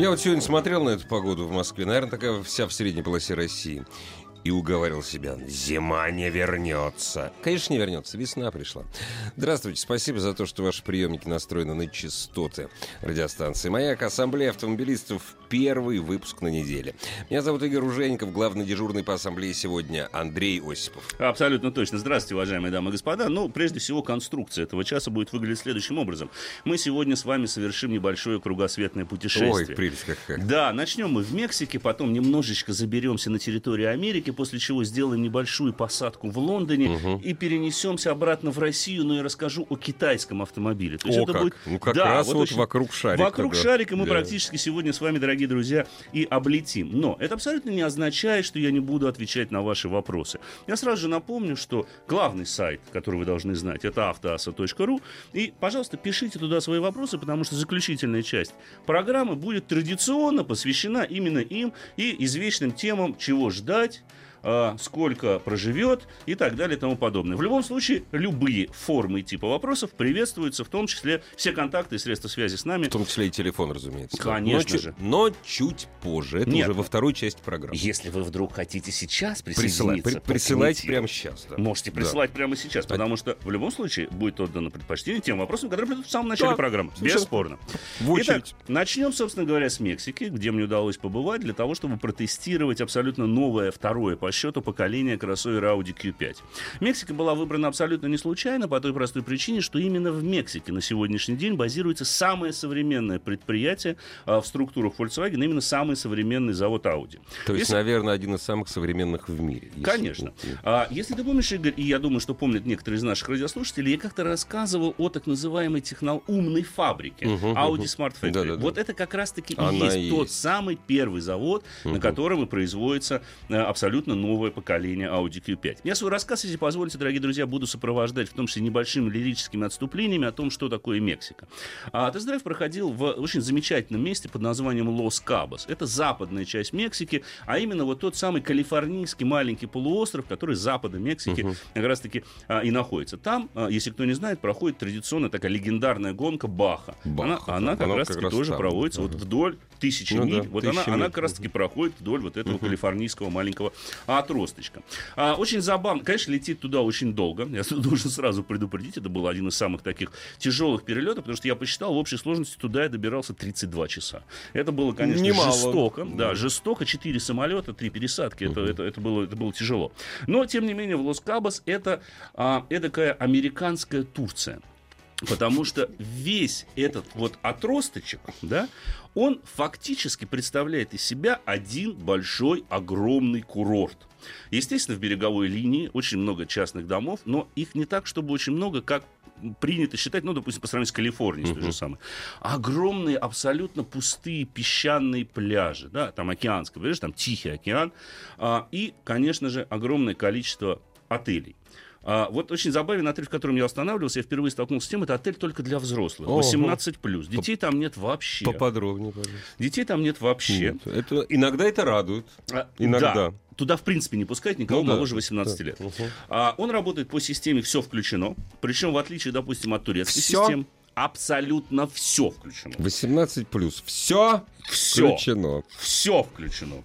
Я вот сегодня смотрел на эту погоду в Москве, наверное, такая вся в средней полосе России. И уговаривал себя, зима не вернется. Конечно, не вернется, весна пришла. Здравствуйте, спасибо за то, что ваши приемники настроены на частоты радиостанции. Маяк, Ассамблея автомобилистов, первый выпуск на неделе. Меня зовут Игорь Ужеников, главный дежурный по ассамблее сегодня Андрей Осипов. Абсолютно точно. Здравствуйте, уважаемые дамы и господа. Ну, прежде всего, конструкция этого часа будет выглядеть следующим образом. Мы сегодня с вами совершим небольшое кругосветное путешествие. Ой, прелесть какая. Да, начнем мы в Мексике, потом немножечко заберемся на территорию Америки, после чего сделаем небольшую посадку в Лондоне Мгм. и перенесемся обратно в Россию, но я расскажу о китайском автомобиле. То О, как. Ну, как раз вот очень- вокруг шарика, Вокруг да. шарика мы Да. практически сегодня с вами, дорогие друзья, и облетим. Но это абсолютно не означает, что я не буду отвечать на ваши вопросы. Я сразу же напомню, что главный сайт, который вы должны знать, это автоаса.ру. И, пожалуйста, пишите туда свои вопросы, потому что заключительная часть программы будет традиционно посвящена именно им и извечным темам, чего ждать, сколько проживет и так далее и тому подобное. В любом случае, любые формы и типы вопросов приветствуются, в том числе все контакты и средства связи с нами. В том числе и телефон, разумеется. Конечно но, же. Но чуть позже. Это Нет. уже во второй части программы. Если вы вдруг хотите сейчас Присылай- присоединиться, при- к присылайте прямо сейчас. да. Можете Да. присылать прямо сейчас, потому что в любом случае будет отдано предпочтение тем вопросам, которые придут в самом начале Да, программы. совершенно. Бесспорно. В очередь. Итак, начнем, собственно говоря, с Мексики, где мне удалось побывать для того, чтобы протестировать абсолютно новое, второе по счету поколение кроссовера Audi Q5. Мексика была выбрана абсолютно не случайно, по той простой причине, что именно в Мексике на сегодняшний день базируется самое современное предприятие а, в структурах Volkswagen, именно самый современный завод Audi. То есть, Если- наверное, один из самых современных в мире. если- Конечно. ну, А, если ты помнишь, Игорь, и я думаю, что помнят некоторые из наших радиослушателей, я как-то рассказывал о так называемой технол умной фабрике Мгм, Audi мгм. Smart Factory. Да-да-да. Вот это как раз-таки и есть и тот есть. самый первый завод, на Мгм. котором и производится э, абсолютно новое поколение Audi Q5. Я свой рассказ, если позволите, дорогие друзья, буду сопровождать в том числе небольшими лирическими отступлениями о том, что такое Мексика. А тест-драйв проходил в очень замечательном месте под названием Лос Кабос. Это западная часть Мексики, а именно вот тот самый калифорнийский маленький полуостров, который с запада Мексики как раз-таки а, и находится. Там, а, если кто не знает, проходит традиционная такая легендарная гонка Баха. Баха, она, она да. как Она раз-таки раз тоже там. проводится вот Мгм. вдоль тысячи Ну миль. да, вот она, тысячи она миль. как раз-таки проходит вдоль вот этого калифорнийского маленького отросточка. А, очень забавно. Конечно, летит туда очень долго. Я должен сразу предупредить. Это был один из самых таких тяжелых перелетов, потому что я посчитал, в общей сложности туда я добирался 32 часа. Это было, конечно, Немало. жестоко. Да, жестоко. Четыре самолета, три пересадки. Это, это, это, было, это было тяжело. Но, тем не менее, в Лос-Кабос это а, эдакая американская Турция. Потому что весь этот вот отросточек, да, он фактически представляет из себя один большой огромный курорт. Естественно, в береговой линии очень много частных домов, но их не так, чтобы очень много, как принято считать, ну, допустим, по сравнению с Калифорнией, с той же самой. Огромные, абсолютно пустые песчаные пляжи, да, там океанское, понимаешь, там Тихий океан, а, и, конечно же, огромное количество отелей. А, вот очень забавен отель, в котором я останавливался. Я впервые столкнулся с тем, это отель только для взрослых. Ого. 18 плюс. Детей там нет вообще. Поподробнее, пожалуйста. Детей там нет вообще. Нет, это, иногда это радует. А, Иногда. да. Туда, в принципе, не пускать никого Ну да, моложе 18 да. лет. Мгм. А, он работает по системе «все включено». Причем, в отличие, допустим, от турецкой Всё? системы, абсолютно все включено. 18 плюс. Все Все. включено. Все включено.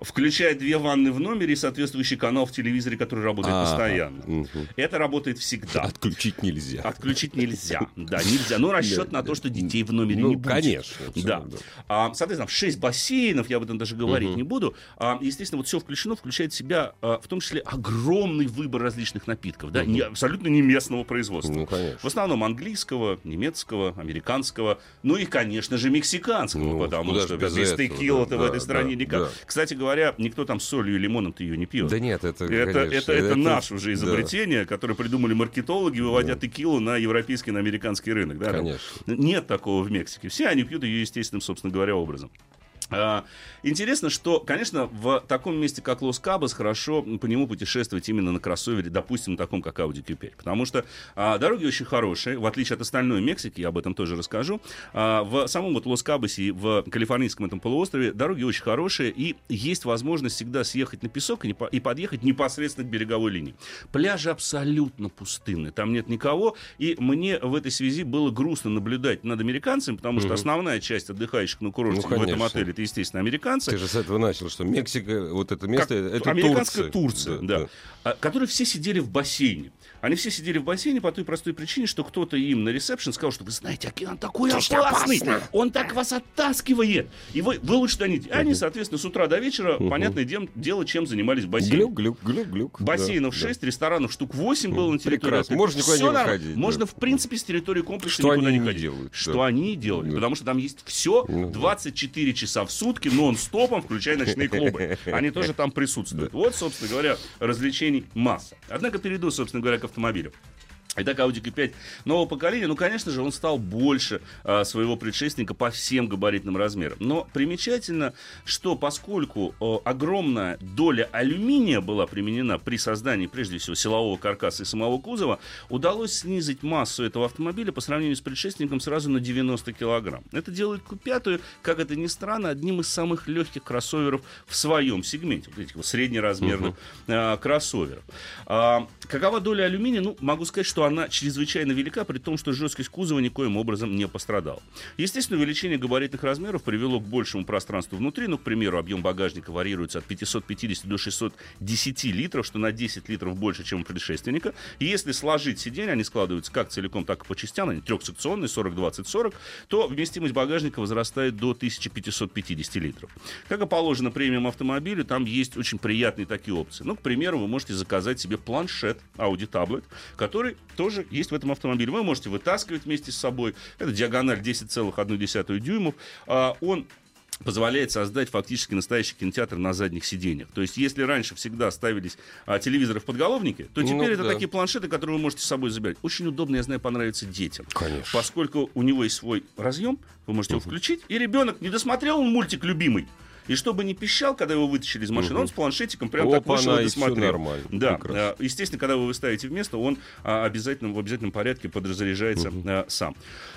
Включая две ванны в номере и соответствующий канал в телевизоре, который работает А, постоянно. мгм. Это работает всегда. Отключить нельзя. Отключить нельзя. Да, нельзя. Но расчет на то, что детей в номере Ну, не будет. конечно, Да. А, соответственно, 6 бассейнов, я об этом даже говорить не буду. А, естественно, вот все включено, включает в себя, а, в том числе, огромный выбор различных напитков, да, не, абсолютно не местного производства. Ну, конечно. В основном английского, немецкого, американского, ну и, конечно же, мексиканского, Ну, потому что без текила-то да, в этой стране да, никак. да. Кстати говоря, никто там с солью и лимоном-то ее не пьет. Да нет, это, Это, конечно, это, это, наше уже да, изобретение, которое придумали маркетологи, выводя текилу на европейский, на американский рынок. Да? Конечно. Нет такого в Мексике. Все они пьют ее естественным, собственно говоря, образом. А, Интересно, что, конечно, в таком месте, как Лос-Кабос, хорошо по нему путешествовать именно на кроссовере, допустим, таком, как Audi Q5. Потому что а, дороги очень хорошие, в отличие от остальной Мексики, я об этом тоже расскажу. А, в самом вот Лос-Кабосе и в калифорнийском этом полуострове дороги очень хорошие, и есть возможность всегда съехать на песок и, не по- и подъехать непосредственно к береговой линии. Пляжи абсолютно пустынны, там нет никого, и мне в этой связи было грустно наблюдать над американцами, потому что основная часть отдыхающих на курорте Ну, в этом отеле, это, естественно, американцы. Ты же с этого начал, что Мексика, вот это место, Как это американская Турция. Турция, да, А, которые все сидели в бассейне. Они все сидели в бассейне по той простой причине, что кто-то им на ресепшн сказал, что вы знаете, океан такой опасный, он так вас оттаскивает. И вы, вы лучше тоните. Они, соответственно, с утра до вечера, понятное дем- дело, чем занимались в бассейне. Глюк, глюк, глюк, глюк. Бассейнов Да, 6, ресторанов штук 8 было на территории. прекрасно. Можно никуда не Всё нормально. выходить, да. Можно, в принципе, с территории комплекса Что никуда они не не ходить. делают, Что да. они и делали. Да. Потому что там есть все Ну, да. 24 часа в сутки, нон-стопом, включая ночные клубы. Они тоже там присутствуют. Вот, собственно говоря, развлечений масса. Однако перейду, собственно говоря, к автомобилю. Итак, Audi Q5 нового поколения, ну, конечно же, он стал больше а, своего предшественника по всем габаритным размерам. Но примечательно, что поскольку о, огромная доля алюминия была применена при создании, прежде всего, силового каркаса и самого кузова, удалось снизить массу этого автомобиля по сравнению с предшественником сразу на 90 килограмм. Это делает Q5, как это ни странно, одним из самых легких кроссоверов в своем сегменте, вот этих вот среднеразмерных а, кроссоверов. А, какова доля алюминия? Ну, могу сказать, что она чрезвычайно велика, при том, что жесткость кузова никоим образом не пострадала. Естественно, увеличение габаритных размеров привело к большему пространству внутри. Ну, к примеру, объем багажника варьируется от 550 до 610 литров, что на 10 литров больше, чем у предшественника. И если сложить сиденья, они складываются как целиком, так и по частям, они трехсекционные, 40-20-40, то вместимость багажника возрастает до 1550 литров. Как и положено премиум автомобилю, там есть очень приятные такие опции. Ну, к примеру, вы можете заказать себе планшет Audi Tablet, который тоже есть в этом автомобиле. Вы можете вытаскивать вместе с собой. Это диагональ 10,1 дюймов. А, Он позволяет создать фактически настоящий кинотеатр на задних сиденьях. То есть, если раньше всегда ставились а, телевизоры в подголовнике, то теперь Ну, это да. такие планшеты, которые вы можете с собой забирать. Очень удобно, я знаю, понравится детям. Конечно. Поскольку у него есть свой разъем, вы можете его включить, и ребенок не досмотрел он мультик любимый. И чтобы не пищал, когда его вытащили из машины, он с планшетиком прям так Опа-на, вышел и и досмотрел. нормально. Да, Прекрасно. э, естественно, когда вы выставите в место, он а, обязательно, в обязательном порядке подразаряжается э, сам.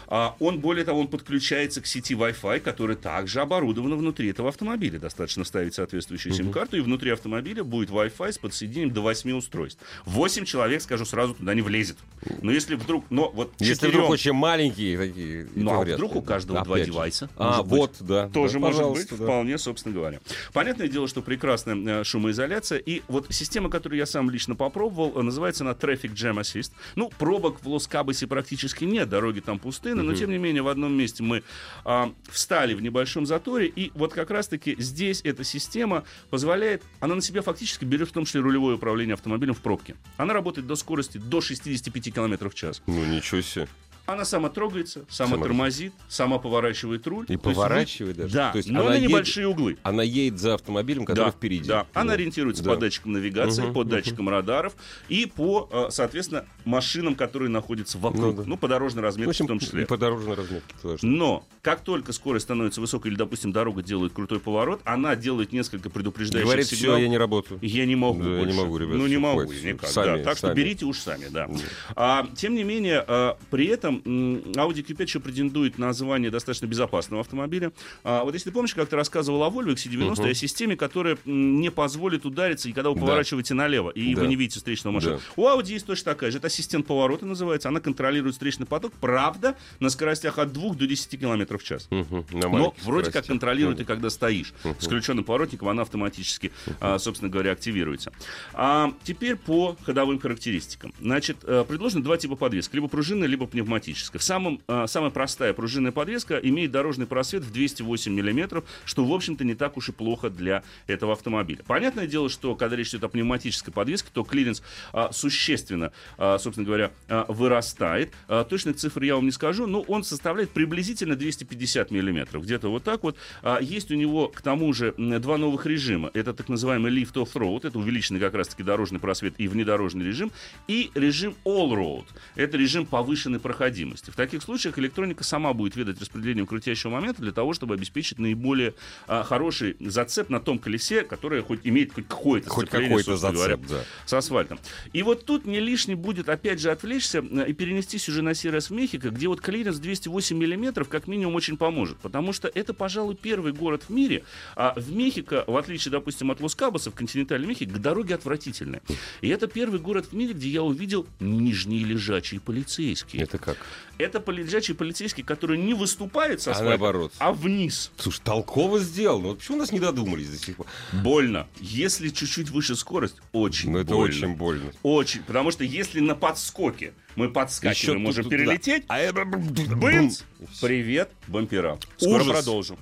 А, он, более того, он подключается к сети Wi-Fi, которая также оборудована внутри этого автомобиля. Достаточно вставить соответствующую сим-карту, и внутри автомобиля будет Wi-Fi с подсоединением до 8 устройств. 8 человек, скажу сразу, туда не влезет. Но если вдруг... Но вот Если четырем- вдруг очень маленькие такие. ну, а вряд вдруг ли. у каждого два Опять же. девайса? А, быть. вот, да. Тоже да, может быть, да. вполне, собственно говоря. Понятное дело, что прекрасная э, шумоизоляция. И вот система, которую я сам лично попробовал, э, называется она Traffic Jam Assist. Ну, пробок в Лос-Кабосе практически нет, дороги там пустыны, но тем не менее в одном месте мы а, встали в небольшом заторе, и вот как раз-таки здесь эта система позволяет, она на себя фактически берет в том числе рулевое управление автомобилем в пробке. Она работает до скорости до 65 км в час. Ну, ничего себе. Она сама трогается, сама, Сама тормозит, сама поворачивает руль. И есть поворачивает вы- даже? Да, То есть но она на едет- небольшие углы. Она едет за автомобилем, который Да, впереди. да. Она Ну, ориентируется да. по датчикам навигации, Мгм, по мгм. датчикам радаров и по, э, соответственно, машинам, которые находятся вокруг. Ну Ну, да. по дорожной В разметке общем, в том числе. и по дорожной разметке тоже. Но как только скорость становится высокой, или, допустим, дорога делает крутой поворот, она делает несколько предупреждающих Говорит, все, сигналов. я не работаю. Я не могу. Да, я не больше. могу, ребят, Ну, не могу хватит, никак. сами, да. Так что сами. берите уж сами, да. А, тем не менее, а, при этом Audi Q5 еще претендует на звание достаточно безопасного автомобиля. А, вот если ты помнишь, как ты рассказывал о Volvo XC90 и о системе, которая не позволит удариться, и когда вы Да. поворачиваете налево, и Да. вы не видите встречного машину. Да. У Audi есть точно такая же. Это ассистент поворота называется. Она контролирует встречный поток, правда, на скоростях от 2 до 10 км в час. На Но вроде как контролирует Ну и когда стоишь. С включенным поворотником она автоматически, а, собственно говоря, активируется. А теперь по ходовым характеристикам. Значит, э, предложено два типа подвески. Либо пружинная, либо пневматическая. В самом, а, самая простая пружинная подвеска имеет дорожный просвет в 208 мм, что, в общем-то, не так уж и плохо для этого автомобиля. Понятное дело, что когда речь идет о пневматической подвеске, то клиренс а, существенно, а, собственно говоря, а, вырастает. А, точных цифр я вам не скажу, но он составляет приблизительно 250 миллиметров. Где-то вот так вот. А, есть у него, к тому же, два новых режима. Это так называемый Lift Off Road, это увеличенный как раз-таки дорожный просвет и внедорожный режим, и режим All Road. Это режим повышенной проходимости необходимости. В таких случаях электроника сама будет ведать распределением крутящего момента для того, чтобы обеспечить наиболее а, хороший зацеп на том колесе, которое хоть имеет хоть какое-то Хоть какой-то зацеп, говоря, да. с асфальтом. И вот тут не лишний будет, опять же, отвлечься э, и перенестись уже на в Мехико, где вот клиренс 208 миллиметров как минимум очень поможет. Потому что это, пожалуй, первый город в мире. А в Мехико, в отличие, допустим, от Лос-Кабоса, в континентальной Мехико, дороги отвратительные. И это первый город в мире, где я увидел нижние лежачие полицейские. Это как? Это лежачие полицейские, которые не выступают со А асфальта, наоборот. а вниз. Слушай, толково сделано. Вот почему у нас не додумались до сих пор? Больно. Если чуть-чуть выше скорость, очень Ну, это больно. очень больно. Очень. Потому что если на подскоке мы подскакиваем, Ещё можем тут- перелететь, да. А я- бынц, привет, бампера. Скоро Ужас. продолжим.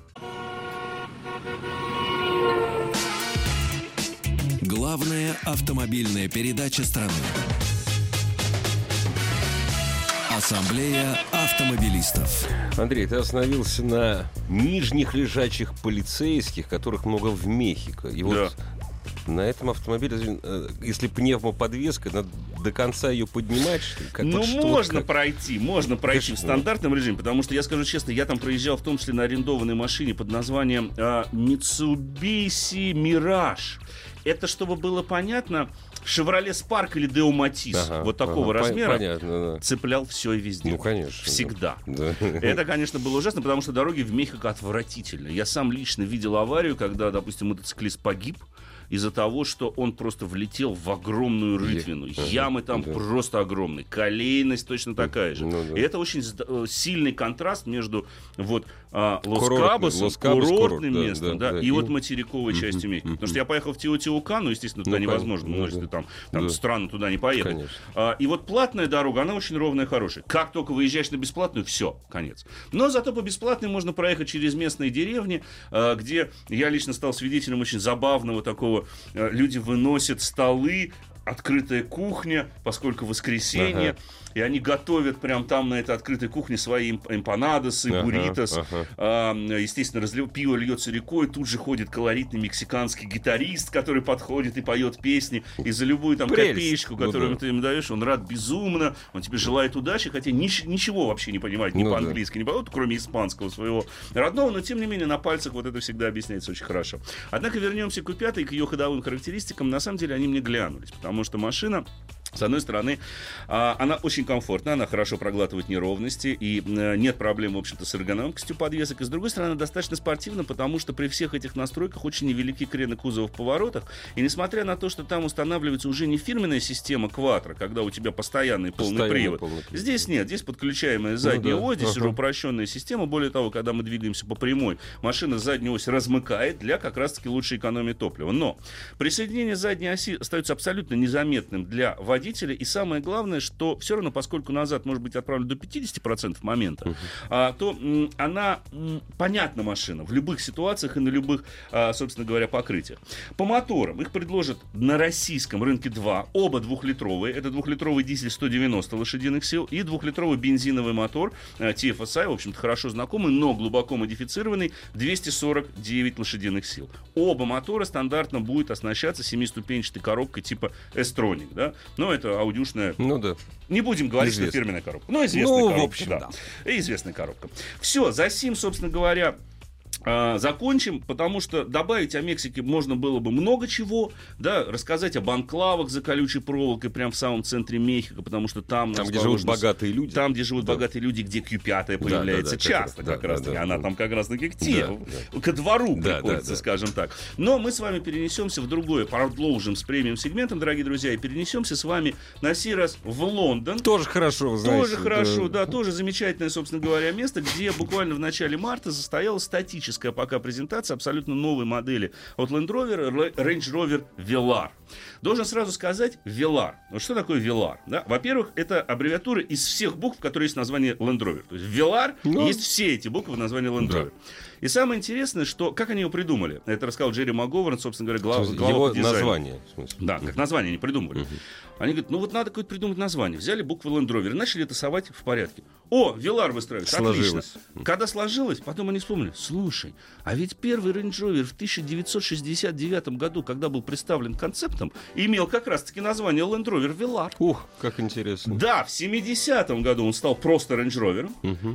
Главная автомобильная передача страны. Ассамблея автомобилистов. Андрей, ты остановился на нижних лежачих полицейских, которых много в Мехико. И вот на этом автомобиле, э, если пневмоподвеска, надо до конца ее поднимать, что ли? Как- ну, вот что, можно как? пройти, можно пройти в Конечно. стандартном режиме, потому что, я скажу честно, я там проезжал в том числе на арендованной машине под названием а, Mitsubishi Mirage. Это, чтобы было понятно, Chevrolet Spark или Deo Matiz, Ага, вот такого ага, размера, Понятно, да. цеплял все и везде. Ну, конечно. Всегда. Да. Это, конечно, было ужасно, потому что дороги в Мехико отвратительны. Я сам лично видел аварию, когда, допустим, мотоциклист погиб из-за того, что он просто влетел в огромную рытвину. Ага, Ямы там да. просто огромные. Колейность точно такая же. Ну да. И это очень э, сильный контраст между вот а, Лос-Кабосом, Лос-Кабос, курортным курорт, да, местом, да, да, да. и, И- вот материковой частью Мехико. Потому что я поехал в Теотиукану, естественно, туда Ну, невозможно, ну если да. ты там, там Да. странно туда не поехать. Конечно. А, и вот платная дорога, она очень ровная и хорошая. Как только выезжаешь на бесплатную, все, конец. Но зато по бесплатной можно проехать через местные деревни, а, где я лично стал свидетелем очень забавного такого. А, Люди выносят столы, открытая кухня, поскольку воскресенье. Ага. И они готовят прям там на этой открытой кухне свои эмпанадосы, Ага, бурритос. ага. А, естественно, разлив... пиво льется рекой, тут же ходит колоритный мексиканский гитарист, который подходит и поет песни. И за любую там Прелесть. копеечку, Ну которую да. ты ему даешь, он рад безумно, он тебе желает удачи, хотя нич- ничего вообще не понимает ни Ну да. по-английски, ни по кроме испанского своего родного, но тем не менее на пальцах вот это всегда объясняется очень хорошо. Однако вернемся к Q5 и к ее ходовым характеристикам. На самом деле они мне глянулись, потому что машина с одной стороны, а, она очень комфортна, она хорошо проглатывает неровности, и нет проблем, в общем-то, с эргономикостью подвесок. И с другой стороны, достаточно спортивна, потому что при всех этих настройках очень невелики крены кузова в поворотах. И несмотря на то, что там устанавливается уже не фирменная система Quattro, когда у тебя постоянный полный Постоянный привод, полный здесь нет, здесь подключаемая задняя да, ось, здесь ага. уже упрощенная система. Более того, когда мы двигаемся по прямой, машина заднюю ось размыкает для как раз-таки лучшей экономии топлива. Но присоединение задней оси остается абсолютно незаметным для водителя. И самое главное, что все равно, поскольку назад может быть отправлено до 50% момента, а, то м, она м, понятна машина в любых ситуациях и на любых, а, собственно говоря, покрытиях. По моторам их предложат на российском рынке два. Оба двухлитровые. Это двухлитровый дизель 190 лошадиных сил и двухлитровый бензиновый мотор а, TFSI, в общем-то, хорошо знакомый, но глубоко модифицированный, 249 лошадиных сил. Оба мотора стандартно будет оснащаться семиступенчатой коробкой типа S-Tronic, да? Но это аудюшная Ну да. не будем говорить, Известно. что фирменная коробка. Но известная Ну, в коробка. общем, да. И известная коробка. Все, за сим, собственно говоря, закончим, потому что добавить о Мексике можно было бы много чего, да, рассказать об анклавах за колючей проволокой прямо в самом центре Мехико, потому что там, Там, где живут богатые люди. Там, где живут Да. богатые люди, где Q5 да, появляется да, часто, как как, раз, раз да, да, она да. там как раз таки к те, Да, ко двору Да, приходится, да, да. скажем так. Но мы с вами перенесемся в другое, продолжим с премиум-сегментом, дорогие друзья, и перенесемся с вами на сей раз в Лондон. Тоже хорошо, знаете. Тоже хорошо, да, тоже замечательное, собственно говоря, место, где буквально в начале марта состоялась статическая пока презентация абсолютно новой модели от Land Rover, Range Rover Velar. Должен сразу сказать Velar. Вот что такое Velar? Да? Во-первых, это аббревиатура из всех букв, которые есть в названии Land Rover. То есть Velar Ну. есть все эти буквы в названии Land Да. И самое интересное, что как они его придумали. Это рассказал Джерри МакГоверн, собственно говоря, глав, глава Его по дизайну. название. Да, как название они придумывали. Они говорят, ну вот надо какое-то придумать название. Взяли буквы Land Rover и начали это совать в порядке. о, Вилар выстраивается, Сложилось. отлично. Когда сложилось, потом они вспомнили, слушай, а ведь первый Range Rover в 1969 году, когда был представлен концептом, имел как раз-таки название Land Rover Velar. Ух, как интересно. Да, в 70-м году он стал просто Range Rover,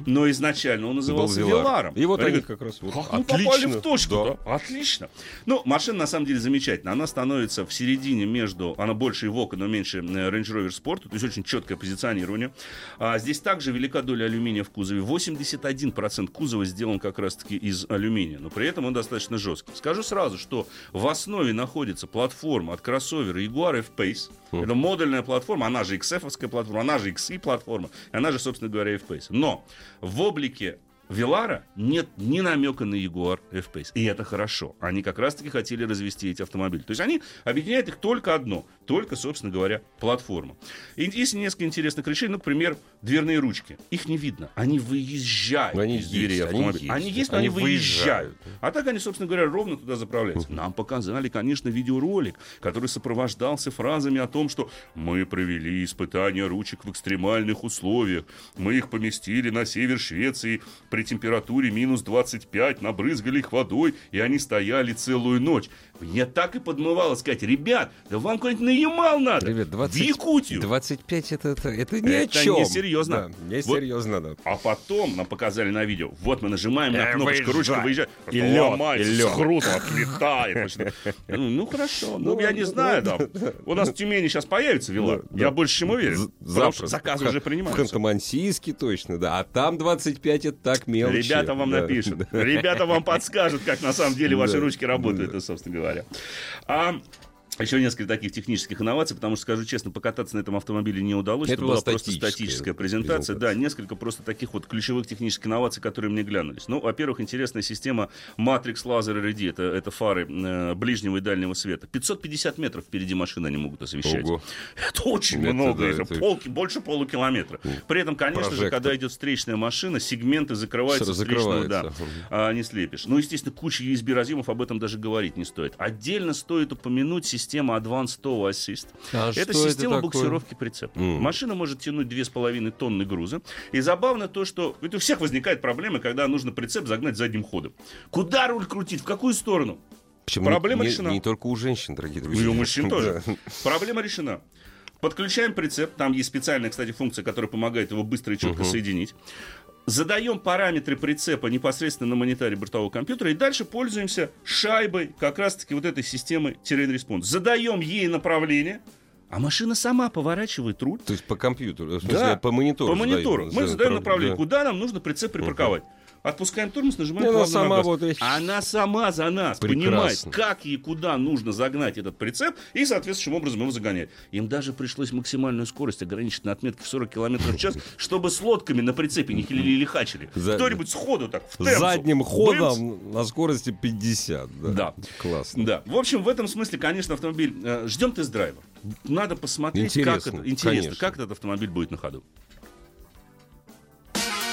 но изначально он назывался Velar. Виларом. И вот они говорят, как раз вот. как мы Отлично. попали в точку, Да. да. Отлично. Ну, машина на самом деле замечательная. Она становится в середине между, она больше Evoque, но меньше Range Rover Sport, то есть очень четкое позиционирование. А, здесь также велика доля алюминия в кузове. 81% кузова сделан как раз-таки из алюминия, но при этом он достаточно жесткий. Скажу сразу, что в основе находится платформа от кроссовера Jaguar F-Pace. Это модульная платформа, она же XF-овская платформа, она же XI платформа, и она же, собственно говоря, F-Pace. Но в облике Велара нет ни намека на Jaguar F-Pace. И это хорошо. Они как раз-таки хотели развести эти автомобили. То есть они объединяют их только одно. Только, собственно говоря, платформа. И есть несколько интересных решений. Ну, например, дверные ручки. Их не видно. Они выезжают Они из они автомобиля. Они есть, но Они они выезжают. выезжают. А так они, собственно говоря, ровно туда заправляются. Нам показали, конечно, видеоролик, который сопровождался фразами о том, что мы провели испытания ручек в экстремальных условиях. Мы их поместили на север Швеции при температуре минус 25, набрызгали их водой, и они стояли целую ночь. Мне так и подмывало сказать, ребят, да вам куда-нибудь на Ямал надо, Ребят, 20, в Якутию. 25 это, это, это ни Это о чем. несерьезно. Да, несерьезно, да. А потом нам показали на видео. Вот мы нажимаем на Э, кнопочку, ручка выезжает. И ломается, и хрустом отлетает. Ну, хорошо. Ну, Ну, я не ну, знаю, ну, да. У нас в Тюмени сейчас появится вилла. Я больше чем уверен. Завтра. заказы уже Хан- В принимаются. Ханты-Мансийске точно, да. А там 25 это так мелочи. Ребята вам напишут. Ребята вам подскажут, как на самом деле ваши ручки работают, собственно говоря. Еще несколько таких технических инноваций, потому что, скажу честно, покататься на этом автомобиле не удалось. Это Это, была просто статическая презентация. Да, несколько просто таких вот ключевых технических инноваций, которые мне глянулись. Ну, во-первых, интересная система Matrix Laser LED. Это, это фары э, ближнего и дальнего света. 550 метров впереди машины они могут освещать. Ого. Это очень Это много. да, это полки- больше полукилометра. При этом, конечно же, Прожектор. когда идет встречная машина, сегменты закрываются, встречную, да, а, не слепишь. Ну, естественно, куча USB-разъемов, об этом даже говорить не стоит. Отдельно стоит упомянуть систему Advanced Tow Assist. А это это система такое? буксировки прицепа. М. Машина может тянуть 2,5 тонны груза. И забавно то, что это у всех возникает проблема, когда нужно прицеп загнать задним ходом. Куда руль крутить? В какую сторону? Причем Проблема не, решена. Не, не только у женщин, дорогие друзья. и у мужчин тоже. Проблема решена. Подключаем прицеп. Там есть специальная, кстати, функция, которая помогает его быстро и четко соединить. Задаем параметры прицепа непосредственно на мониторе бортового компьютера и дальше пользуемся шайбой как раз-таки вот этой системы Terrain Response. Задаем ей направление, а машина сама поворачивает руль То есть по компьютеру, в смысле, Да, по монитору. по монитору. задаем- Мы задаем да. направление, куда нам нужно прицеп припарковать. Отпускаем тормоз, нажимаем И она на сама газ. вот Она сама за нас Прекрасно. понимает, как и куда нужно загнать этот прицеп, и соответствующим образом его загоняет. Им даже пришлось максимальную скорость ограничить на отметке в 40 км в час, чтобы с лодками на прицепе не хилили или хачили. За- Кто-нибудь сходу так в. Задним ходом на скорости 50. Да. Да. Классно. Да. В общем, в этом смысле, конечно, автомобиль... э, ждем тест-драйва. Надо посмотреть, как это... Интересно, конечно. как этот автомобиль будет на ходу.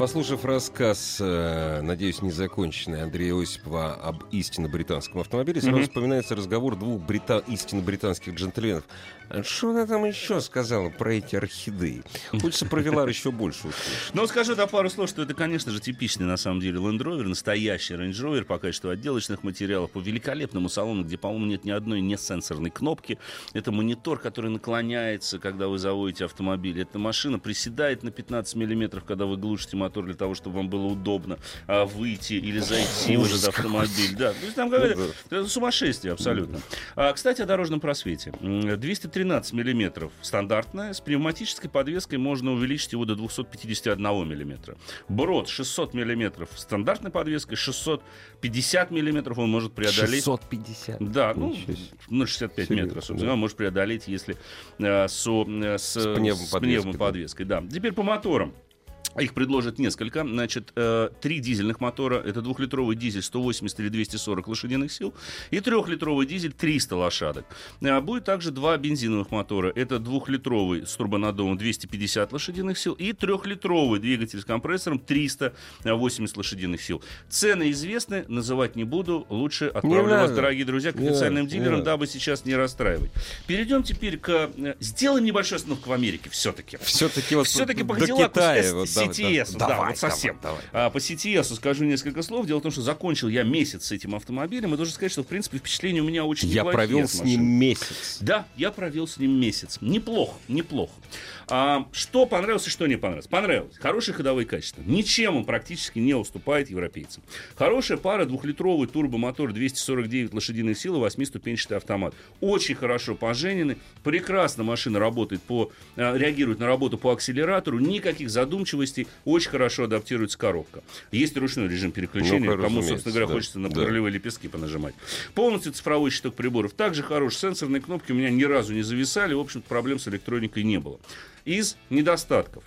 Послушав рассказ, э, надеюсь, незаконченный Андрея Осипова об истинно британском автомобиле, сразу вспоминается разговор двух брита... истинно британских джентльменов. А Что она там еще сказала про эти орхидеи? Хочется про Вилар еще больше услышать. Ну, скажу да пару слов, что это, конечно же, типичный на самом деле Land Rover, настоящий Range Rover по качеству отделочных материалов, по великолепному салону, где, по-моему, нет ни одной не сенсорной кнопки. Это монитор, который наклоняется, когда вы заводите автомобиль. Эта машина приседает на 15 миллиметров, когда вы глушите мотор для того, чтобы вам было удобно а, выйти или зайти в Ужас этот автомобиль. Да, то есть там какое-то Ну сумасшествие абсолютно. А, кстати, о дорожном просвете. М, 213 миллиметров стандартная, с пневматической подвеской можно увеличить его до 251 миллиметра. Брод 600 миллиметров стандартной подвеской, 650 миллиметров он может преодолеть. 650. Да, ну, на 65 Серьезно, метров, собственно, да. он может преодолеть, если э, со- э, с, с, пневмоподвеской, пневмоподвеской. Да. Теперь по моторам. Их предложат несколько. Значит, э, три дизельных мотора. Это двухлитровый дизель 180 или 240 лошадиных сил. И трехлитровый дизель 300 лошадок. А будет также два бензиновых мотора. Это двухлитровый с турбонаддувом 250 лошадиных сил и трехлитровый двигатель с компрессором 380 лошадиных сил. Цены известны, называть не буду. Лучше отправлю Не вас, надо. дорогие друзья, к Не официальным надо, не дилерам, надо. дабы сейчас не расстраивать. Перейдем теперь к... э, Сделаем небольшую остановку в Америке все-таки. Все-таки вот Все-таки по Китая. вот, да, CTS, да, давай, вот совсем. давай, А, по CTS скажу несколько слов. Дело в том, что закончил я месяц с этим автомобилем, и должен сказать, что, в принципе, впечатления у меня очень Я провел с ним месяц. Да, я провел с ним месяц. Неплохо, неплохо. А, что понравилось и что не понравилось? Понравилось. Хорошие ходовые качества. Ничем он практически не уступает европейцам. Хорошая пара, двухлитровый турбомотор, 249 лошадиных сил и 8-ступенчатый автомат. Очень хорошо поженены. Прекрасно машина работает по, а, реагирует на работу по акселератору. Никаких задумчивостей. Очень хорошо адаптируется коробка. Есть ручной режим переключения. Ну, Кому, собственно говоря, да. хочется на Да. рулевые лепестки понажимать. Полностью цифровой щиток приборов. Также хорош. Сенсорные кнопки у меня ни разу не зависали. В общем-то, проблем с электроникой не было. Из недостатков.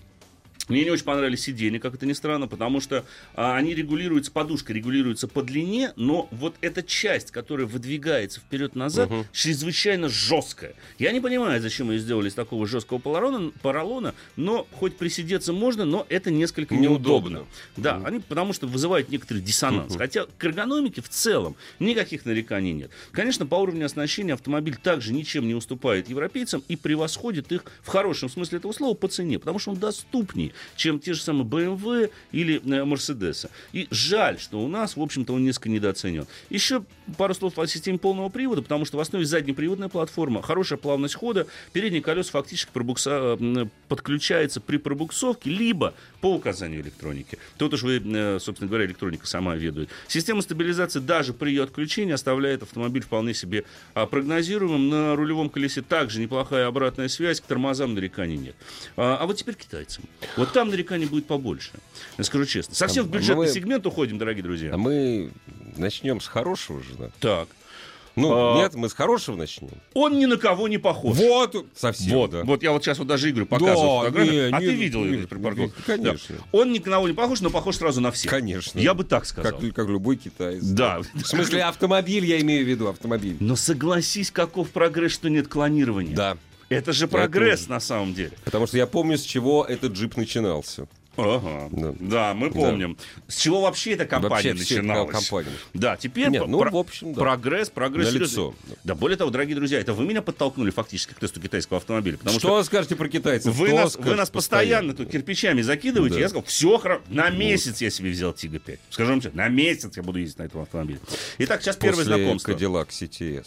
Мне не очень понравились сиденья, как это ни странно, потому что а, они регулируются, подушка регулируется по длине, но вот эта часть, которая выдвигается вперед-назад, чрезвычайно жесткая. Я не понимаю, зачем ее сделали из такого жесткого поролона, поролона, но хоть присидеться можно, но это несколько неудобно. Неудобно. Да, они потому что вызывают некоторый диссонанс. Хотя к эргономике в целом никаких нареканий нет. Конечно, по уровню оснащения автомобиль также ничем не уступает европейцам и превосходит их в хорошем смысле этого слова по цене, потому что он доступнее, чем те же самые BMW или э, Mercedes. И жаль, что у нас, в общем-то, он несколько недооценен. Еще пару слов о системе полного привода, потому что в основе заднеприводная платформа, хорошая плавность хода, передние колеса фактически пробукса- э, подключается при пробуксовке, либо по указанию электроники. Тут уж вы, э, собственно говоря, электроника сама ведает. Система стабилизации даже при ее отключении оставляет автомобиль вполне себе а, прогнозируемым. На рулевом колесе также неплохая обратная связь, к тормозам нареканий нет. А, а вот теперь китайцам. Там нареканий будет побольше. Я скажу честно. Совсем А- в бюджетный мы- сегмент уходим, дорогие друзья. А мы начнем с хорошего же, да? Так. Ну, А- нет, мы с хорошего начнем. Он ни на кого не похож. Вот, совсем, Вот, да. вот я вот сейчас вот даже Игорю показываю Да, фотографию. не, а не, ты видел не, припарковку? не, конечно. Да. Он ни на кого не похож, но похож сразу на всех. Конечно. Я бы так сказал. Как, как любой китаец. Да. В смысле, автомобиль я имею в виду, автомобиль. Но согласись, каков прогресс, что нет клонирования. Да. Это же прогресс на самом деле. Потому что я помню, с чего этот джип начинался. Ага. Да. Да, мы помним. С чего вообще эта компания Вообще начиналась? компания. Да, теперь Нет, ну, про- в общем, да. прогресс, прогресс. Серьезный. Да, более того, дорогие друзья, это вы меня подтолкнули фактически к тесту китайского автомобиля. Потому что что скажете про китайцев? вы Что нас, вы нас постоянно тут кирпичами закидываете. Да. Я сказал, все хорошо. На месяц я себе взял Тига 5. Скажу вам честно, на месяц я буду ездить на этом автомобиле. Итак, сейчас первое После знакомство. Cadillac CTS.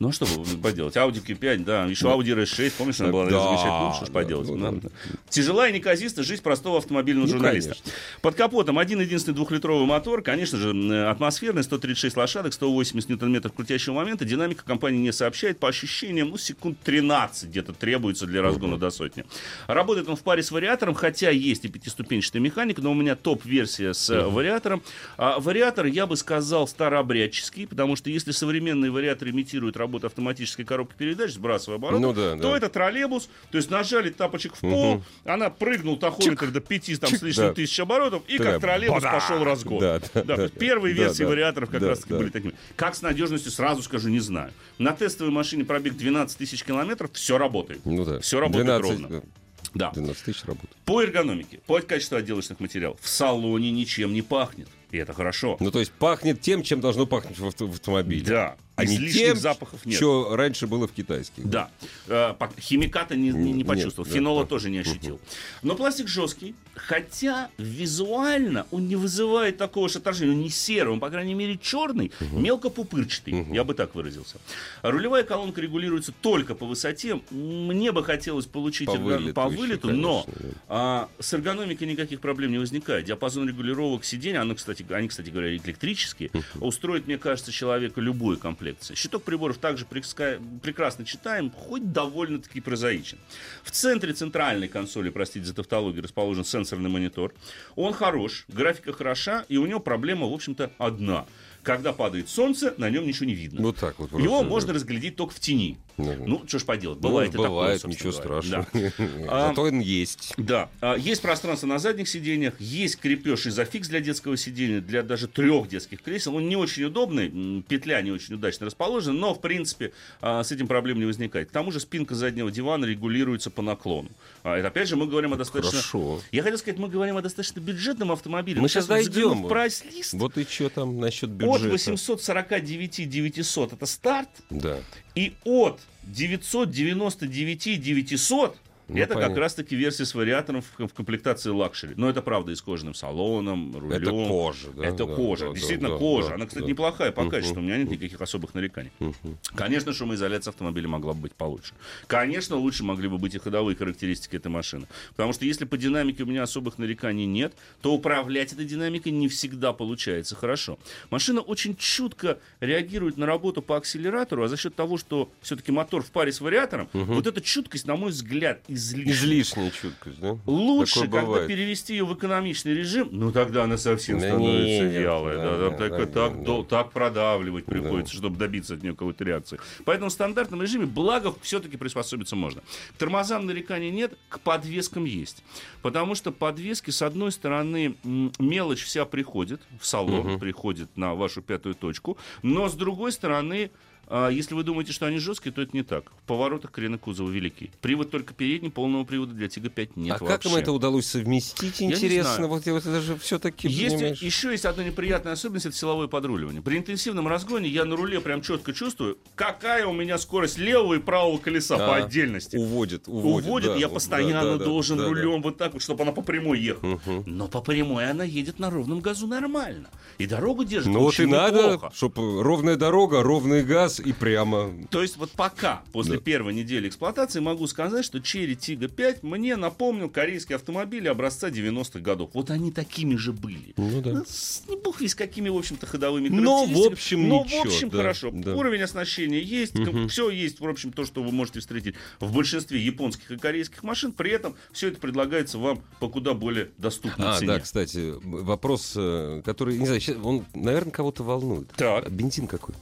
Ну, а что вы поделать? Audi Q5, да, еще Audi RS6, помнишь, она была Да, замечательная, ну, что ж да, поделать. ну, Ну, да. Тяжелая и неказистая жизнь простого автомобильного Ну, журналиста. конечно. Под капотом один единственный двухлитровый мотор, конечно же, м, атмосферный, 136 лошадок, 180 ньютон-метров крутящего момента. Динамика компания не сообщает. По ощущениям, ну, секунд 13 где-то требуется для разгона до сотни. Работает он в паре с вариатором, хотя есть и пятиступенчатая механика, но у меня топ-версия с э, вариатором. А вариатор, я бы сказал, старообрядческий, потому что если современные вариаторы имитируют работу автоматической коробки передач, сбрасывая обороты, Ну да, то да. это троллейбус, то есть нажали тапочек в пол, она прыгнул тахометр до 5 там, с лишним да. тысяч оборотов, и Такая как троллейбус бада! пошел разгон. Да, да, есть да, первые да, версии да. вариаторов как Да, раз таки да. были такими. Как с надежностью, сразу скажу, не знаю. На тестовой машине пробег 12 тысяч километров, все работает. Ну да. Все работает 12, ровно. да, Да. 12 тысяч работает. По эргономике, по качеству отделочных материалов, в салоне ничем не пахнет. И это хорошо. Ну, то есть пахнет тем, чем должно пахнуть в, авто- в автомобиле. Да. А не тем, запахов нет. что раньше было в китайских. Да. Э, Химиката не, не- не Нет, почувствовал, да, фенола да. тоже не ощутил. Но пластик жесткий, хотя визуально он не вызывает такого же отражения. Он не серый, он, по крайней мере, черный, мелко пупырчатый, я бы так выразился. Рулевая колонка регулируется только по высоте. Мне бы хотелось получить По эрго- вылету по еще, вылету, конечно, но да. а, с эргономикой никаких проблем не возникает. Диапазон регулировок сидений, оно, кстати, они, кстати говоря, электрические, устроит, мне кажется, человека любую комплекцию. Щиток приборов также прекрасно читаем, хоть довольно-таки прозаичен. В центре центральной консоли, простите за тавтологию, расположен сенсорный монитор. Он хорош, графика хороша, и у него проблема, в общем-то, одна. Когда падает солнце, на нем ничего не видно. Вот так вот. Его можно разглядеть только в тени. Ну, что ж поделать, бывает ну, и бывает, такое, ничего собственно страшного. говоря. Да. Зато он есть. Да, А, есть пространство на задних сиденьях, есть крепеж изофикс для детского сидения, для даже трех детских кресел. Он не очень удобный, петля не очень удачно расположена, но, в принципе, а, с этим проблем не возникает. К тому же спинка заднего дивана регулируется по наклону. А, это, опять же, мы говорим о достаточно... Хорошо. Я хотел сказать, мы говорим о достаточно бюджетном автомобиле. Мы Сейчас сейчас дойдем. в прайс-лист. Вот и что там насчет От бюджета? 849 900 это старт, Да. И от 999 900 Ну, это как понятно. раз-таки версия с вариатором в, в комплектации Luxury. Но это правда и с кожаным салоном, рулем. Это кожа, да, Это да, кожа, да, действительно да, кожа. да, Она, кстати, да. неплохая по качеству, у меня нет никаких особых нареканий. Конечно, шумоизоляция автомобиля могла бы быть получше. Конечно, лучше могли бы быть и ходовые характеристики этой машины. Потому что если по динамике у меня особых нареканий нет, то управлять этой динамикой не всегда получается хорошо. Машина очень чутко реагирует на работу по акселератору, а за счет того, что все-таки мотор в паре с вариатором, вот эта чуткость, на мой взгляд, излишняя. Излишняя чуткость, да? Лучше, Такое когда бывает. перевести ее в экономичный режим, ну тогда она совсем Да становится нет, вялая. да, Да, да, да, так, да, так, да, да. так продавливать приходится, чтобы добиться от нее какой-то реакции. Поэтому в стандартном режиме, благо, все-таки приспособиться можно. К тормозам нареканий нет, к подвескам есть. Потому что подвески, с одной стороны, мелочь вся приходит в салон, приходит на вашу пятую точку, но с другой стороны, если вы думаете, что они жесткие, то это не так. В поворотах крены кузова велики. Привод только передний, полного привода для Тига 5 нет а как вообще. им это удалось совместить, интересно? знаю. Вот, вот это же все-таки, Есть, понимаешь... еще есть одна неприятная особенность, это силовое подруливание. При интенсивном разгоне я на руле прям четко чувствую, какая у меня скорость левого и правого колеса по А, отдельности. Уводит, уводит. Уводит, да, я вот, постоянно да, да, должен да, да. рулем вот так вот, чтобы она по прямой ехала. Мгм. Но по прямой она едет на ровном газу нормально. И дорогу держит Ну вот и надо, чтобы ровная дорога, ровный газ и прямо. То есть вот пока, после Да. первой недели эксплуатации, могу сказать, что Cherry Tiggo 5 мне напомнил корейские автомобили образца 90-х годов. Вот они такими же были. Ну да. С- Не бог весь какими, в общем-то, ходовыми Но, в общем, Но, ничего, в общем, да, хорошо. да. Уровень оснащения есть, все есть, в общем, то, что вы можете встретить в большинстве японских и корейских машин. При этом все это предлагается вам по куда более доступной А, цене. да, кстати, вопрос, э, который, не знаю, он, наверное, кого-то волнует. Так. Бензин какой?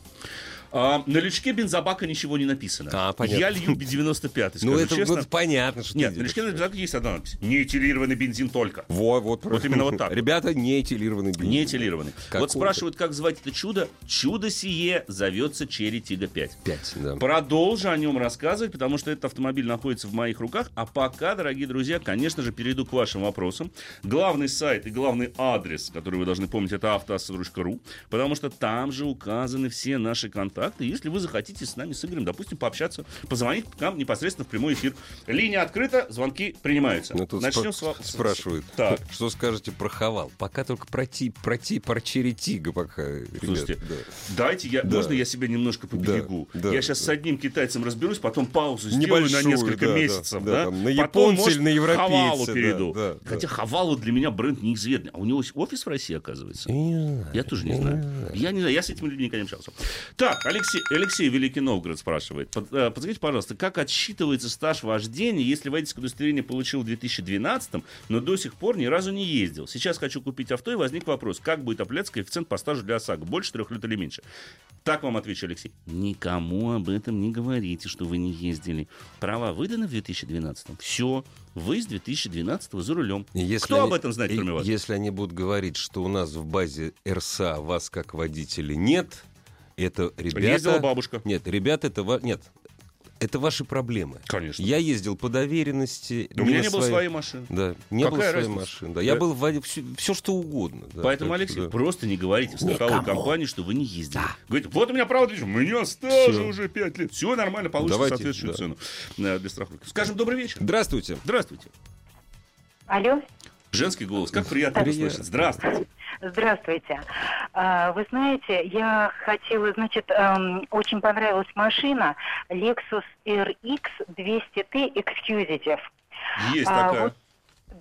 А, на лючке бензобака ничего не написано. А, понятно. Я лью 95 Ну, скажу это честно. вот понятно, что Нет, на лючке бензобака есть одна надпись. Неэтилированный бензин только. Во, вот, Вот именно вот так. Ребята, не этилированный бензин. Не этилированный. Какой-то. Вот спрашивают, как звать это чудо. Чудо сие зовется Cherry Tiggo 5. Пять, да. Продолжу о нем рассказывать, потому что этот автомобиль находится в моих руках. А пока, дорогие друзья, конечно же, перейду к вашим вопросам. Главный сайт и главный адрес, который вы должны помнить, это автоасса.ру, потому что там же указаны все наши контакты. Если вы захотите с нами, с Игорем, допустим, пообщаться, позвонить к нам непосредственно в прямой эфир. Линия открыта, звонки принимаются. Ну, Начнем спра- с вас. спрашивают, Так. что скажете про Хавал? Пока только про, ти, про, ти, про Черетига пока, ребят. Слушайте, да. Дайте я, Да. можно я себя немножко поберегу? Да, да, я сейчас да. с одним китайцем разберусь, потом паузу сделаю Небольшую, на несколько да, да, месяцев, да, да? там, на потом, может, или на европейца, Хавалу да, перейду. да, да. Хотя Хавалу для меня бренд неизвестный. А у него офис в России, оказывается? Я не знаю. Я тоже не знаю. Я не знаю, я с этими людьми никогда не общался. Так, Алексей, Алексей Великий Новгород спрашивает. Э, Подскажите, пожалуйста, как отсчитывается стаж вождения, если водительское удостоверение получил в 2012, но до сих пор ни разу не ездил? Сейчас хочу купить авто, и возник вопрос, как будет определяться коэффициент по стажу для ОСАГО? Больше трех лет или меньше? Так вам отвечу, Алексей. Никому об этом не говорите, что вы не ездили. Права выданы в 2012. Все. Вы с 2012 за рулем. Если Кто они- об этом знает, кроме вас? Если они будут говорить, что у нас в базе РСА вас как водителя нет, это ребята... Ездила бабушка. Нет, ребята, это... ва- Нет, это ваши проблемы. Конечно. Я ездил по доверенности. У меня не было своей- своей машины. Да, не было Какая своей разница? машины. Да. Я Да. был в все, что угодно. да. Поэтому, Так Алексей, да. просто не говорите в страховой Никому. компании, что вы не ездили. Говорите, вот у меня право движения, у меня стажа уже 5 лет. Все нормально, получите Давайте, соответствующую да. цену э, для страховки. Скажем, добрый вечер. Здравствуйте. Здравствуйте. Алло, Женский голос, как приятно Приятно. услышать. Здравствуйте. здравствуйте. А, Вы знаете, я хотела, значит, эм, очень понравилась машина Lexus RX 200T Executive. Есть А, такая. вот,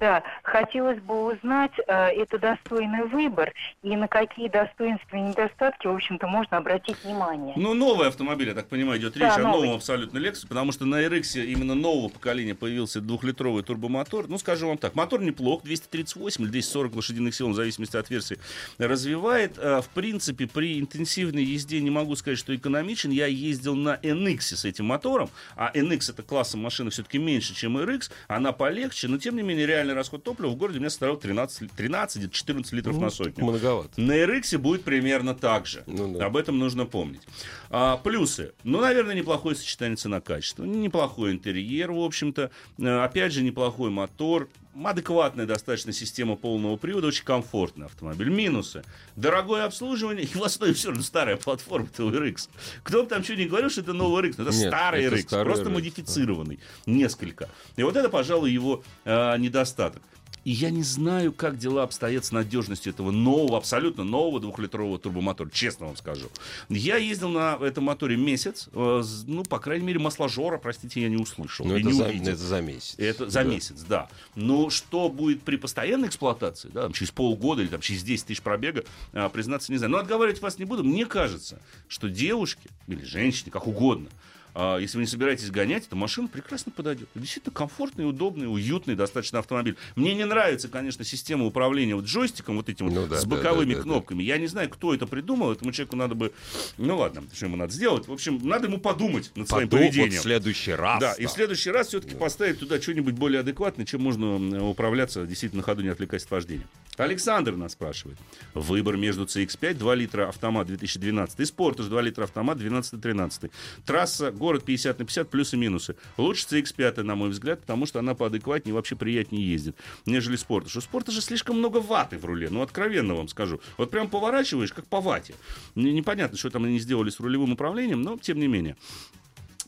Да, хотелось бы узнать, э, это достойный выбор, и на какие достоинства и недостатки, в общем-то, можно обратить внимание. Ну, новый автомобиль, я так понимаю, идет Да, речь о новый. новом абсолютно Lexus, потому что на RX именно нового поколения появился двухлитровый турбомотор. Ну, скажу вам так, мотор неплох, 238 или 240 лошадиных сил, в зависимости от версии, развивает. А, В принципе, при интенсивной езде не могу сказать, что экономичен. Я ездил на NX с этим мотором, а NX это классом машины все-таки меньше, чем RX, она полегче, но тем не менее реальный расход топлива в городе у меня составлял 13, 13-14 литров на сотню. Многовато. На RX будет примерно так же. Ну да. Об этом нужно помнить. А, плюсы. Ну, наверное, неплохое сочетание цена-качество. Неплохой интерьер, в общем-то. А, опять же, неплохой мотор. Адекватная достаточно система полного привода, очень комфортный автомобиль. Минусы. Дорогое обслуживание, и в основе все равно старая платформа это RX. Кто бы там что ни говорил, что это новый RX, но это Нет, старый это RX, старый просто RX, модифицированный, несколько. И вот это, пожалуй, его а, недостаток. И я не знаю, как дела обстоят с надежностью этого нового, абсолютно нового двухлитрового турбомотора, честно вам скажу. Я ездил на этом моторе месяц, э, ну, по крайней мере, масложора, простите, я не услышал Ну, это не за, увидел. это за месяц. Это за Да. месяц, да. Но что будет при постоянной эксплуатации, да, там, через полгода или там, через 10 тысяч пробега, а, признаться не знаю. Но отговаривать вас не буду. Мне кажется, что девушки или женщины, как угодно, если вы не собираетесь гонять, то машина прекрасно подойдет. Действительно комфортный, удобный, уютный достаточно автомобиль. Мне не нравится, конечно, система управления вот джойстиком, вот этим вот Ну да, с боковыми да, да, кнопками. Я не знаю, кто это придумал. Этому человеку надо бы... Ну ладно, что ему надо сделать? В общем, надо ему подумать над своим Подумай, вот поведением. в следующий раз. Да, и в следующий раз все-таки поставить туда что-нибудь более адекватное, чем можно м, управляться действительно на ходу, не отвлекаясь от вождения. Александр нас спрашивает. Выбор между CX-5, 2 литра автомат 2012 и Sportage 2 литра автомат 12-13. Трасса, город 50 на 50, плюсы и минусы. Лучше CX-5, на мой взгляд, потому что она поадекватнее и вообще приятнее ездит, нежели Sportage. У Sportage слишком много ваты в руле, ну откровенно вам скажу. Вот прям поворачиваешь, как по вате. Непонятно, что там они сделали с рулевым управлением, но тем не менее.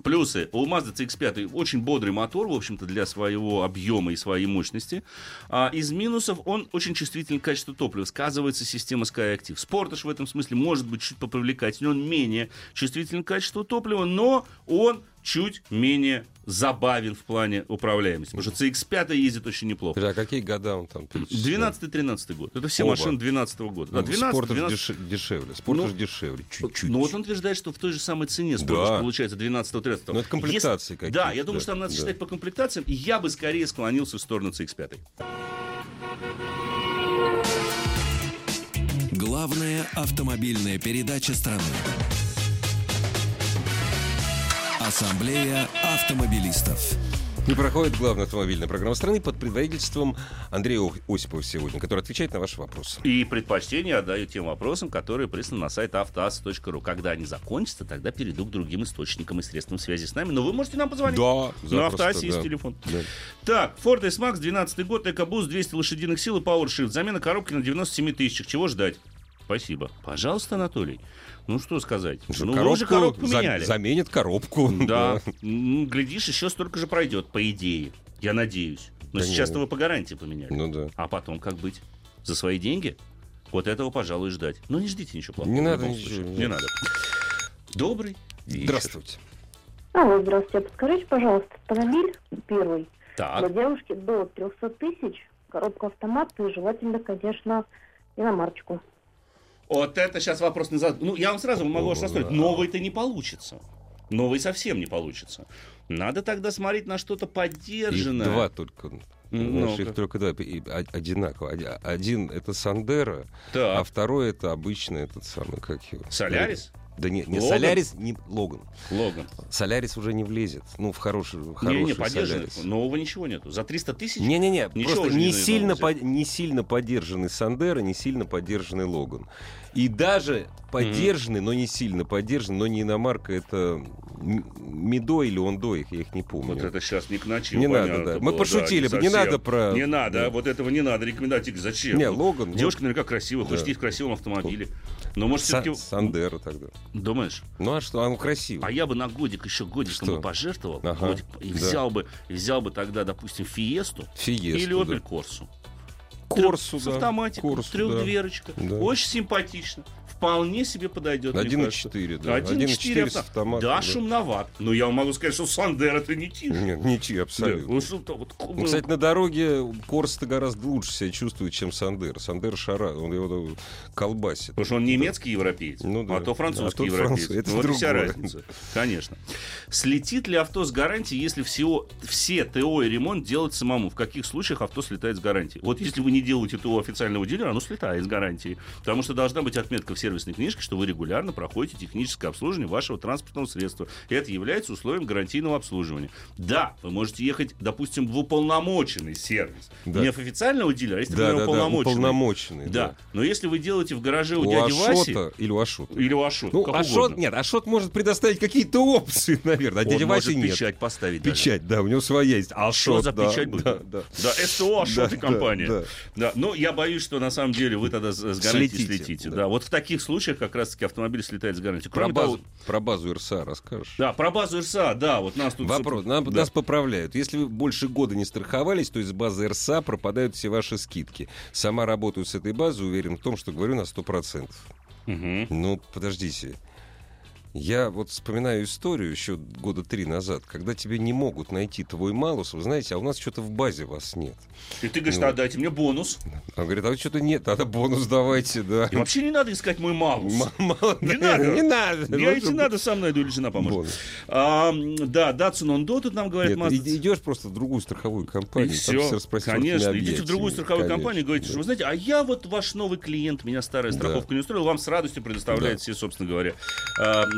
Плюсы. У Mazda CX-5 очень бодрый мотор, в общем-то, для своего объема и своей мощности. А из минусов он очень чувствителен к качеству топлива. Сказывается система Skyactiv. Sportage в этом смысле может быть чуть попривлекательнее. Он менее чувствителен к качеству топлива, но он чуть менее забавен в плане управляемости. Потому что CX-5 ездит очень неплохо. А какие года он там? перечислял? 12-13 год. Это все Оба. машины 12 года. Да, Ну, 12, Спортаж 12. деш- дешевле. Спортаж Ну, дешевле. Чуть-чуть. Ну вот он утверждает, что в той же самой цене Sportage Да. получается 12-13. Ну, это комплектации Если- какие-то, Да, я думаю, да, что там надо да. считать по комплектациям, и я бы скорее склонился в сторону CX-5. Главная автомобильная передача страны. Ассамблея автомобилистов. Не проходит главная автомобильная программа страны под предводительством Андрея Осипова сегодня, который отвечает на ваши вопросы. И предпочтение отдаю тем вопросам, которые присланы на сайт автоаз.ру. Когда они закончатся, тогда перейду к другим источникам и средствам связи с нами. Но вы можете нам позвонить. Да, На запросто, автоасе есть да. телефон. Да. Так, Ford S-Max, 12 год, EcoBoost, 200 лошадиных сил и PowerShift. Замена коробки на 97 тысячах. Чего ждать? Спасибо. Пожалуйста, Анатолий. Ну, что сказать? Что, ну, вы уже коробку меняли. заменит коробку. Да. М, Глядишь, еще столько же пройдет, по идее. Я надеюсь. Но Да сейчас-то вы по гарантии поменяли. Ну да. А потом как быть? За свои деньги? Вот этого, пожалуй, ждать. Но не ждите ничего плохого. Не надо ничего. Не надо. Добрый вечер. Здравствуйте. Алло, здравствуйте. Подскажите, пожалуйста, автомобиль первый для Так, девушки до 300 тысяч, коробка автомат и желательно, конечно, иномарочку. Вот это сейчас вопрос не зад- Ну, я вам сразу могу вас расстроить. Новый-то не получится. Новый совсем не получится. Надо тогда смотреть на что-то Их поддержанное. два только. Ну, их только два. Одинаково. Оди- Один это Сандера, Так. а второй это обычный этот самый, как его. Солярис? Да не, не Логан? Солярис, не Логан. Логан. Солярис уже не влезет. Ну, в хороший, хороший Не-не, поддержанный. Солярис. Нового ничего нету. За 300 тысяч? Не-не-не, просто не не сильно, по- не сильно поддержанный Сандера, не сильно поддержанный Логан. И даже поддержанный, но не сильно поддержанный, но не иномарка, это М- Мидо или Ондо, их, я их не помню. Вот это сейчас не к ночи. Не надо, да. было, Мы пошутили бы, не совсем. надо про- Не надо, да. а вот этого не надо. Рекомендовать зачем? Не, Логан, ну, Девушка наверняка красивая, хочет да. ездить в красивом автомобиле. Но может Са- все-таки... Сандера тогда. Думаешь? Ну а что, он красивый. А я бы на годик еще годиком Что? бы пожертвовал. Ага, годик, и да. взял бы, и взял бы тогда, допустим, Фиесту Фиесту, или да. Opel Корсу. Корсу, с да. автоматикой, Корсу, трехдверочка. да. Очень симпатично. Вполне себе подойдет. мне кажется. 1.4, да. 1.4 1.4 с авто- автоматом. Да, да. шумноват. Но я вам могу сказать, что Сандеро не тише. Нет, ничьи, Да, абсолютно. вот что-то вот, Ну, кстати, на дороге Корса-то гораздо лучше себя чувствует, чем Сандеро. Сандеро шара, он его колбасит. Потому что он немецкий европеец, Ну да. а то французский А европеец. француз- это вот и вся разница. Конечно. Слетит ли авто с гарантией, если всего, все ТО и ремонт делать самому? В каких случаях авто слетает с гарантией? Вот если вы не делаете ТО официального дилера, оно слетает с гарантии. Потому что должна быть отметка в сервисной книжке, что вы регулярно проходите техническое обслуживание вашего транспортного средства. И это является условием гарантийного обслуживания. Да, вы можете ехать, допустим, в уполномоченный сервис. Да. Не в официального дилера, а если Да, вы да, да, уполномоченный. уполномоченный. Да. Но если вы делаете в гараже у, У дяди Васи Ашота или у Ашота. или у Ашота, Ну, Ашот, угодно. нет, Ашот может предоставить какие-то опции, наверное, а дядя может Васи нет. печать поставить даже. Печать, да, у него своя есть. Что Ашот, за да, печать будет? Да, да. Да, СТО Ашот Да, и компания. да, Да, Но я боюсь, что на самом деле вы тогда с гарантией Слетите, слетите. да. Да. Вот в таких случаях как раз-таки автомобиль слетает с гарантией. Про Кроме базу, того, про базу РСА расскажешь? да, про базу РСА, да, вот нас тут... Вопрос. Нам- Да. Нас поправляют. Если вы больше года не страховались, то из базы РСА пропадают все ваши скидки. Сама работаю с этой базой, уверен в том, что говорю на 100%. Мгм. Ну, подождите. Я вот вспоминаю историю еще года три назад, когда тебе не могут найти твой малус, вы знаете, а у нас что-то в базе вас нет. И ты говоришь, Ну. а дайте мне бонус. Он говорит, а вот что-то нет, надо бонус давайте, да. И вообще не надо искать мой малус. Не надо. Не надо. Я Ну, идти надо, сам найду или жена поможет. А, да, Datsun Ondo тут нам говорит, идешь просто в другую страховую компанию. все, конечно. Идите в другую страховую компанию и говорите, что вы знаете, а я вот ваш новый клиент, меня старая страховка не устроила, вам с радостью предоставляет все, собственно говоря,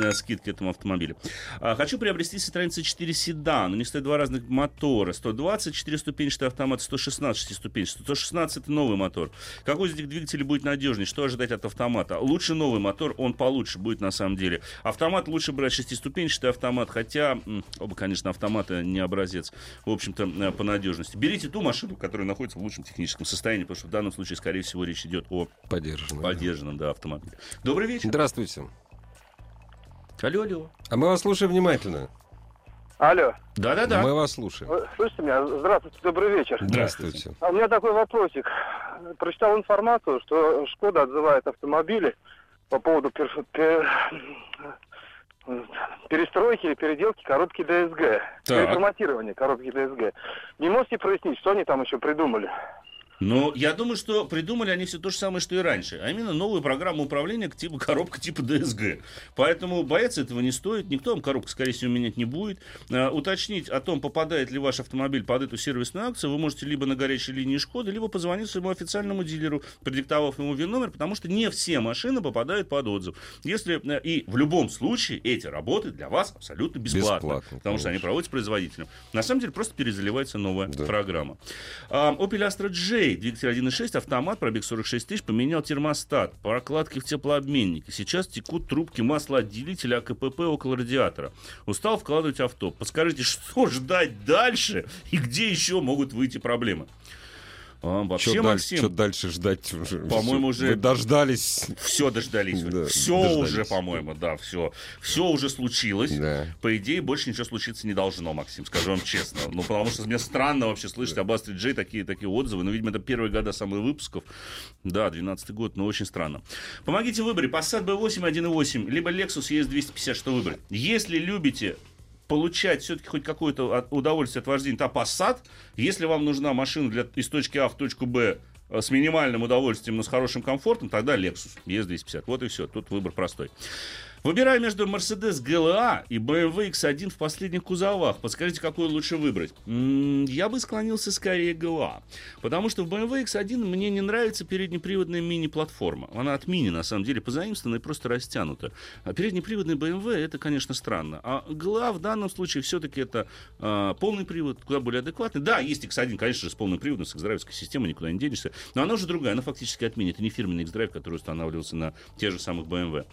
э, скидки этому автомобилю. А, Хочу приобрести Citroёn C4 седан. У них стоят два разных мотора. 120, 4-ступенчатый автомат, 116 шестиступенчатый. 116 это новый мотор. Какой из этих двигателей будет надежнее? Что ожидать от автомата? Лучше новый мотор, он получше будет на самом деле. Автомат лучше брать шестиступенчатый автомат, хотя оба, конечно, автоматы не образец, в общем-то, э, по надежности. Берите ту машину, которая находится в лучшем техническом состоянии, потому что в данном случае, скорее всего, речь идет о Поддержанно. поддержанном да, автомобиле. Добрый вечер. Здравствуйте. Алло, алло. А мы вас слушаем внимательно. Алло, Да-да-да. Мы вас слушаем. вы слышите меня? Здравствуйте, добрый вечер. Здравствуйте. А у меня такой вопросик. Прочитал информацию, что Шкода отзывает автомобили по поводу пер- пер- перестройки или переделки коробки ДСГ. Так. Переформатирования коробки ДСГ. Не можете прояснить, что они там еще придумали? Но я думаю, что придумали они все то же самое, что и раньше. А именно новую программу управления типа коробка типа ДСГ. Поэтому бояться этого не стоит. Никто вам коробку, скорее всего, менять не будет. А, уточнить о том, попадает ли ваш автомобиль под эту сервисную акцию, вы можете либо на горячей линии Шкоды, либо позвонить своему официальному дилеру, продиктовав ему ВИН-номер, потому что не все машины попадают под отзыв. Если, э, и в любом случае эти работы для вас абсолютно бесплатно. Бесплатно, потому что они конечно. проводятся производителем. На самом деле просто перезаливается новая Да. программа. А, Opel Astra J, двигатель 1.6, автомат, пробег 46 тысяч, поменял термостат, прокладки в теплообменнике. Сейчас текут трубки маслоотделителя АКПП около радиатора. Устал вкладывать авто. Подскажите, что ждать дальше и где еще могут выйти проблемы? А, вообще, Что дальше, Максим, чё дальше ждать уже? По-моему, уже- Вы дождались. все дождались. Да, все дождались. уже, по-моему, да, все. Все уже случилось. Да. По идее, больше ничего случиться не должно, Максим, скажу вам честно. Ну, потому что мне странно вообще слышать об Астре Джей такие, такие отзывы. Ну, видимо, это первые года самых выпусков. Да, 12 год, но очень странно. Помогите в выборе. Passat B8 1.8, либо Lexus ES250, что выбрать. Если любите получать все-таки хоть какое-то удовольствие от вождения, то Passat. Если вам нужна машина для, из точки А в точку Б э, с минимальным удовольствием, но с хорошим комфортом, тогда Lexus ES250. Вот и все. Тут выбор простой. Выбираю между Mercedes GLA и BMW X1 в последних кузовах. Подскажите, какой лучше выбрать? М, Я бы склонился скорее GLA. Потому что в BMW X1 мне не нравится переднеприводная мини-платформа. Она от мини, на самом деле, позаимствована и просто растянута. А переднеприводный BMW это, конечно, странно. А GLA в данном случае все-таки это а, полный привод, куда более адекватный. Да, есть X1, конечно же, с полным приводом, с X-драйвской системой, никуда не денешься. Но она уже другая, она фактически от мини. Это не фирменный X-драйв, который устанавливался на тех же самых BMW.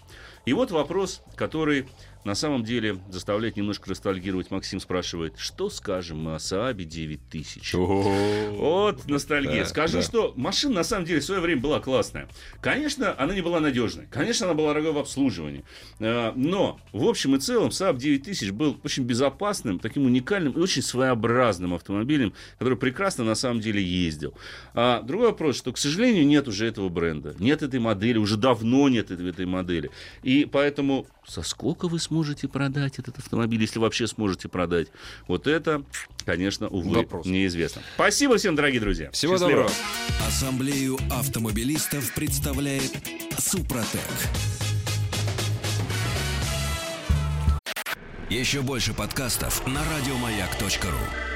И вот вопрос, который на самом деле заставляет немножко ностальгировать. Максим спрашивает, что скажем мы о Саабе 9000? Вот ностальгия. Скажу, что машина на самом деле в свое время была классная. Конечно, она не была надежной. Конечно, она была дорогой в обслуживании. Э, Но, в общем и целом, Saab 9000 был очень безопасным, таким уникальным и очень своеобразным автомобилем, который прекрасно на самом деле ездил. А другой вопрос, что, к сожалению, нет уже этого бренда. Нет этой модели, уже давно нет этой модели. И поэтому со сколько вы сможете продать этот автомобиль, если вообще сможете продать? Вот это, конечно, увы, Вопрос. неизвестно. Спасибо всем, дорогие друзья. Всего Счастливо. доброго. Ассамблею автомобилистов представляет Супротек. Еще больше подкастов на радиомаяк.ру.